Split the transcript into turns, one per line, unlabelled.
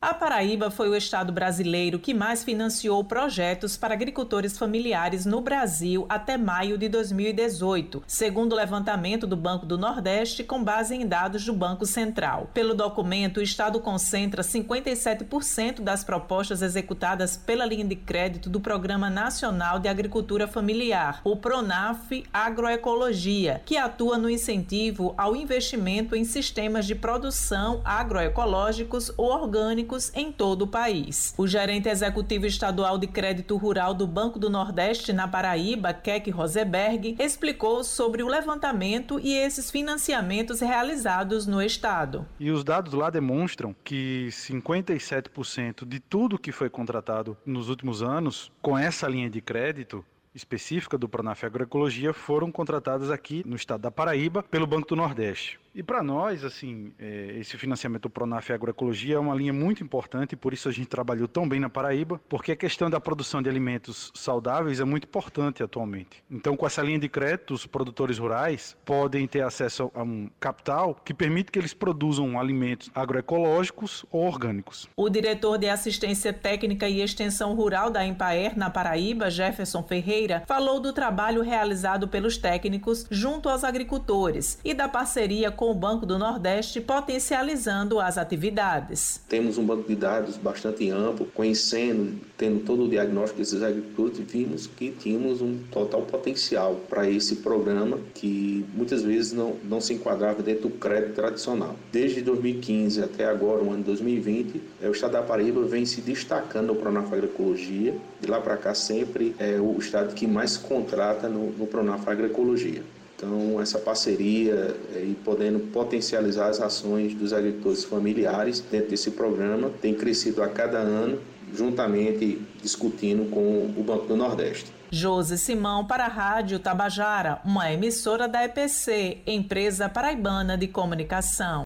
A Paraíba foi o estado brasileiro que mais financiou projetos para agricultores familiares no Brasil até maio de 2018, segundo o levantamento do Banco do Nordeste com base em dados do Banco Central. Pelo documento, o estado concentra 57% das propostas executadas pela linha de crédito do Programa Nacional de Agricultura Familiar, o PRONAF Agroecologia, que atua no incentivo ao investimento em sistemas de produção agroecológicos ou orgânicos em todo o país. O gerente executivo estadual de crédito rural do Banco do Nordeste na Paraíba, Keck Roseberg, explicou sobre o levantamento e esses financiamentos realizados no estado.
E os dados lá demonstram que 57% de tudo que foi contratado nos últimos anos com essa linha de crédito específica do Pronaf Agroecologia foram contratadas aqui no estado da Paraíba pelo Banco do Nordeste. E para nós, assim, é, esse financiamento do Pronaf Agroecologia é uma linha muito importante, e por isso a gente trabalhou tão bem na Paraíba, porque a questão da produção de alimentos saudáveis é muito importante atualmente. Então, com essa linha de crédito, os produtores rurais podem ter acesso a um capital que permite que eles produzam alimentos agroecológicos ou orgânicos.
O diretor de Assistência Técnica e Extensão Rural da Empaer, na Paraíba, Jefferson Ferreira, falou do trabalho realizado pelos técnicos junto aos agricultores e da parceria com o Banco do Nordeste, potencializando as atividades.
Temos um banco de dados bastante amplo, conhecendo, tendo todo o diagnóstico desses agricultores, vimos que tínhamos um total potencial para esse programa que muitas vezes não, não se enquadrava dentro do crédito tradicional. Desde 2015 até agora, o ano 2020, é, o estado da Paraíba vem se destacando no Pronaf Agroecologia. De lá para cá sempre é o estado que mais contrata no, no Pronaf Agroecologia. Então, essa parceria é, e podendo potencializar as ações dos agricultores familiares dentro desse programa tem crescido a cada ano, juntamente discutindo com o Banco do Nordeste.
Josi Simão para a Rádio Tabajara, uma emissora da EPC, Empresa Paraibana de Comunicação.